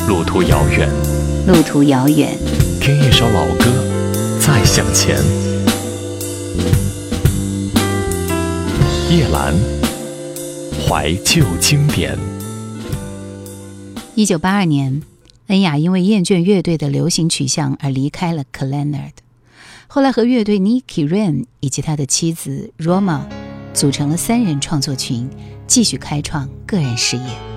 路途遥远，路途遥远，听一首老歌，再向前。叶兰，怀旧经典。一九八二年，恩雅因为厌倦乐队的流行取向而离开了 Clannad，后来和乐队 Nicky Rain 以及他的妻子 Roma 组成了三人创作群，继续开创个人事业。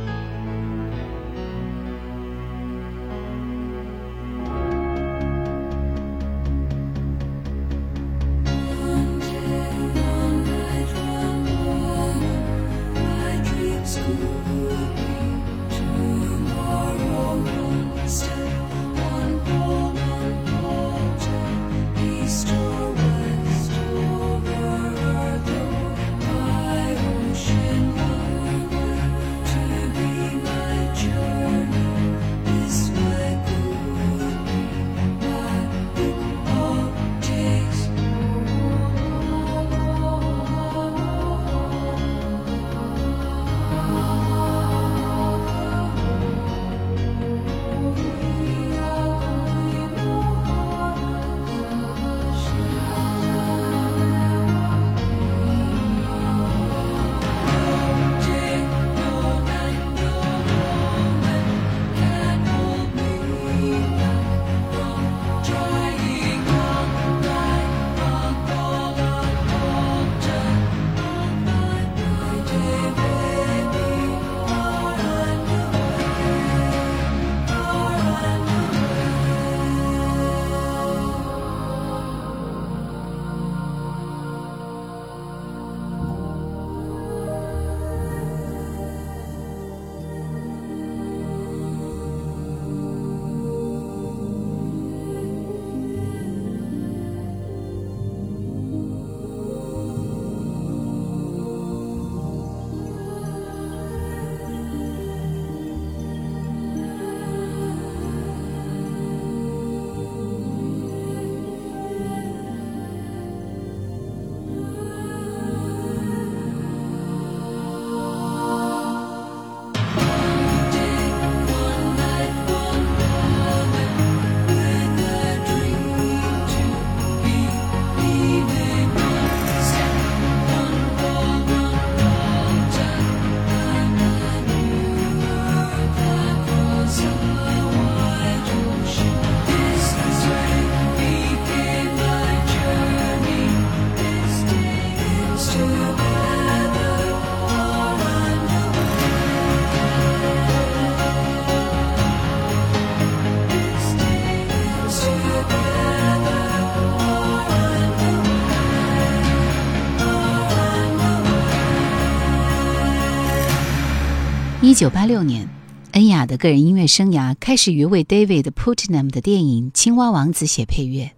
一九八六年，恩雅的个人音乐生涯开始于为 David Putnam 的电影《青蛙王子》写配乐。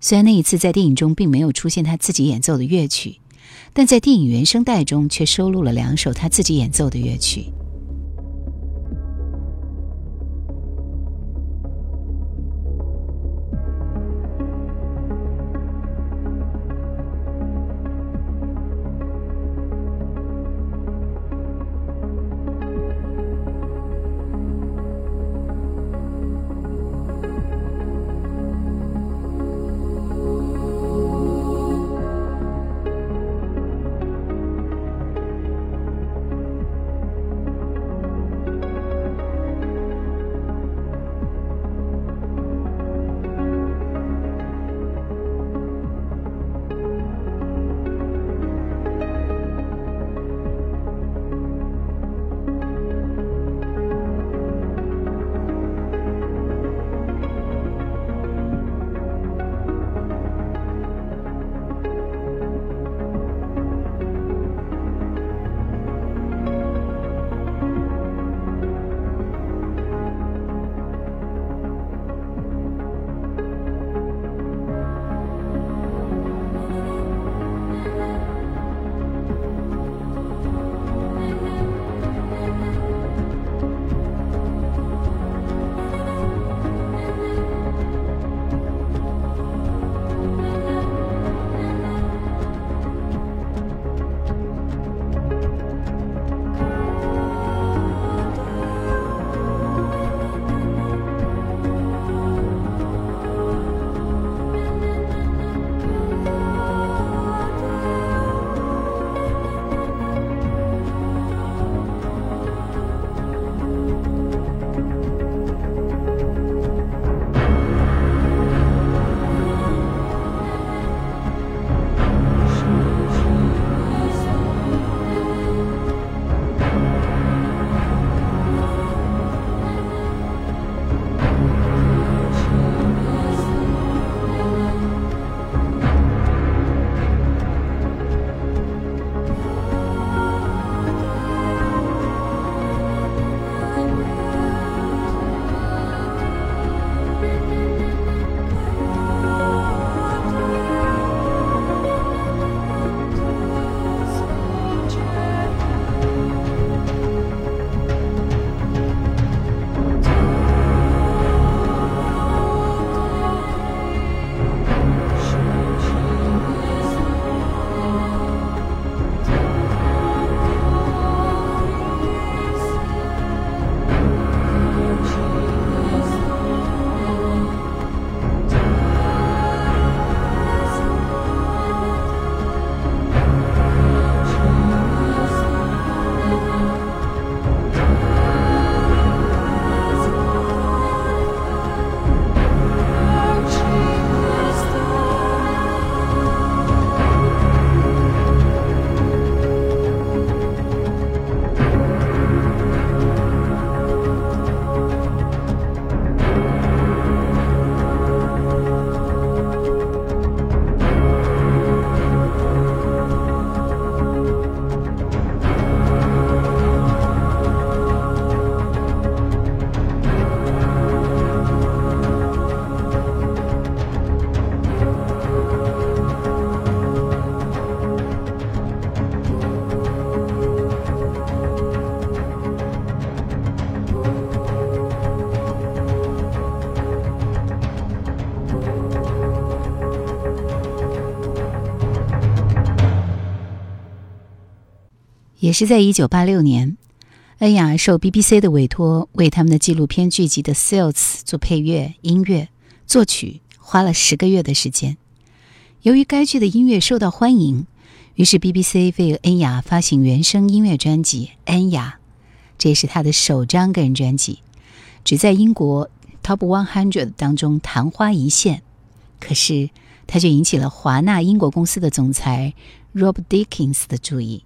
虽然那一次在电影中并没有出现他自己演奏的乐曲，但在电影原声带中却收录了两首他自己演奏的乐曲。也是在1986年，恩雅受 BBC 的委托，为他们的纪录片剧集的《Sales》做配乐、音乐、作曲，花了十个月的时间。由于该剧的音乐受到欢迎，于是 BBC 为恩雅发行原声音乐专辑《恩雅》，这也是他的首张个人专辑，只在英国 Top One Hundred 当中昙花一现。可是，他却引起了华纳英国公司的总裁 Rob Dickens 的注意。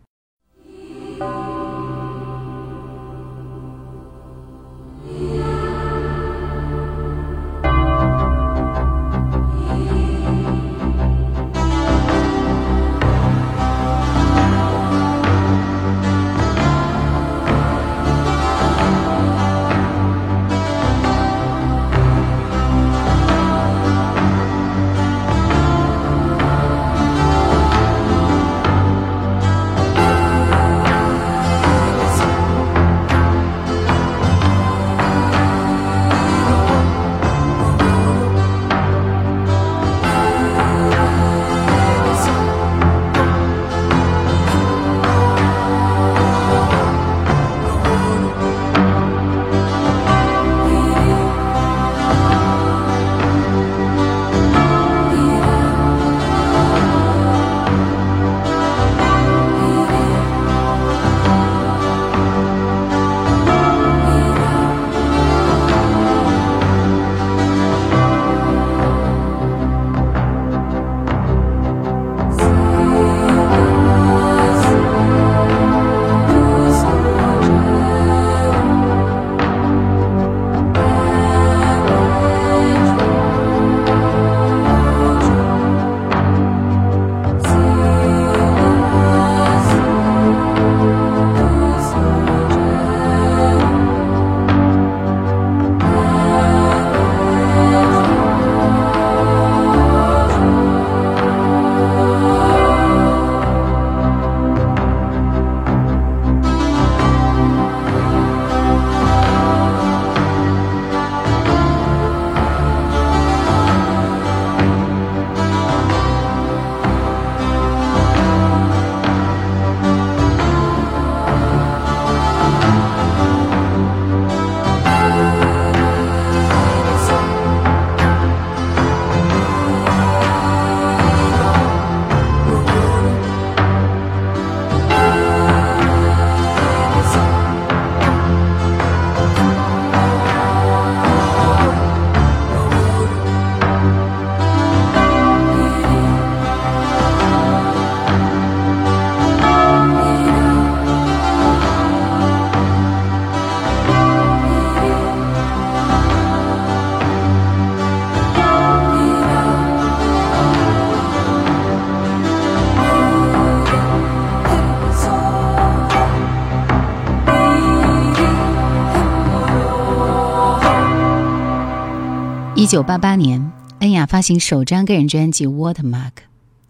九八八年，恩雅发行首张个人专辑《Watermark》，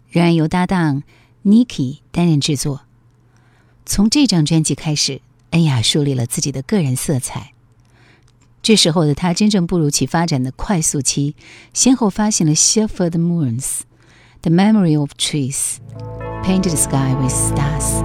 仍然由搭档 Niki 担任制作。从这张专辑开始，恩雅树立了自己的个人色彩。这时候的她真正步入其发展的快速期，先后发行了《Shepherd Moons》、《The Memory of Trees》、《Painted Sky with Stars》。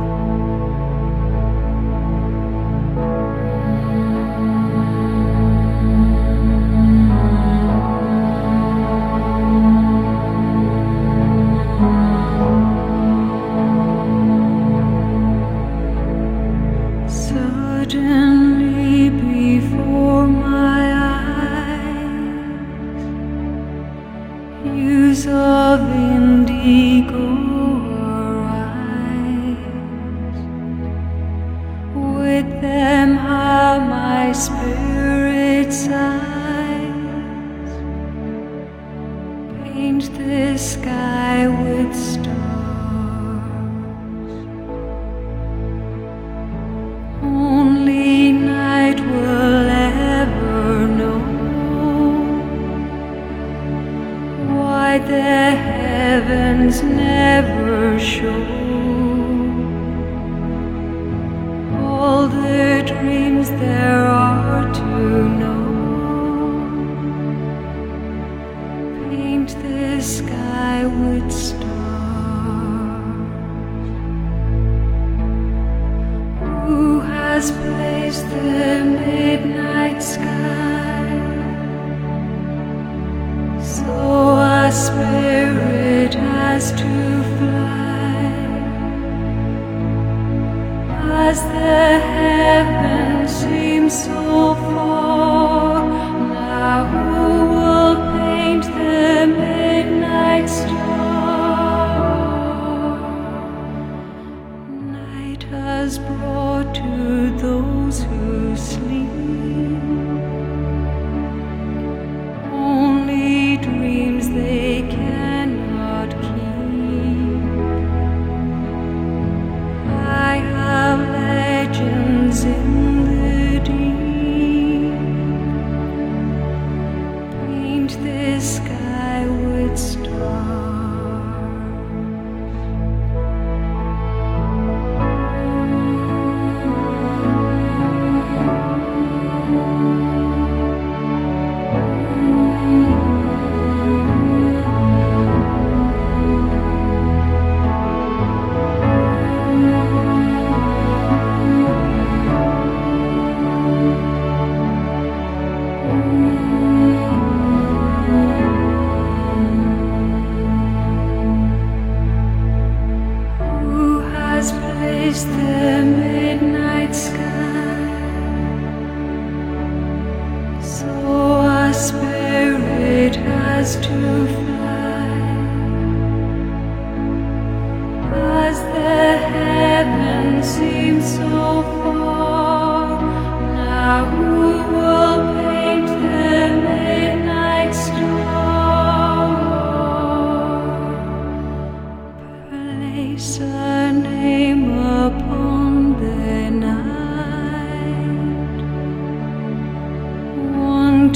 hues of indigo arise. With them how my spirit sighs. Paint the sky. show. All the dreams that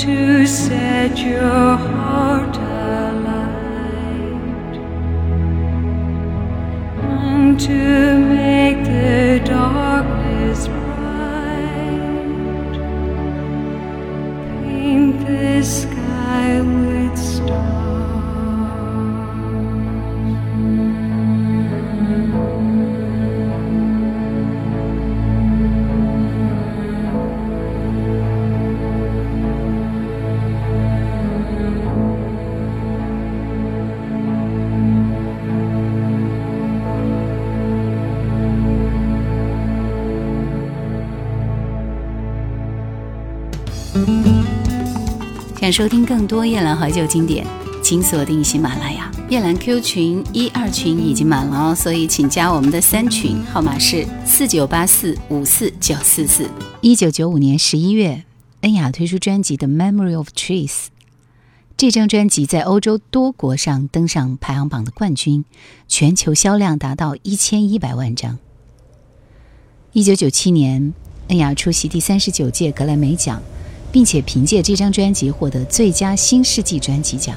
to set your heart 收听更多夜兰怀旧经典，请锁定喜马拉雅。夜兰 Q 群一二群已经满了哦，所以请加我们的三群，号码是四九八四五四九四四。一九九五年十一月，恩雅推出专辑《The Memory of Trees》，这张专辑在欧洲多国上登上排行榜的冠军，全球销量达到一千一百万张。一九九七年，恩雅出席第三十九届格莱美奖。并且凭借这张专辑获得最佳新世纪专辑奖。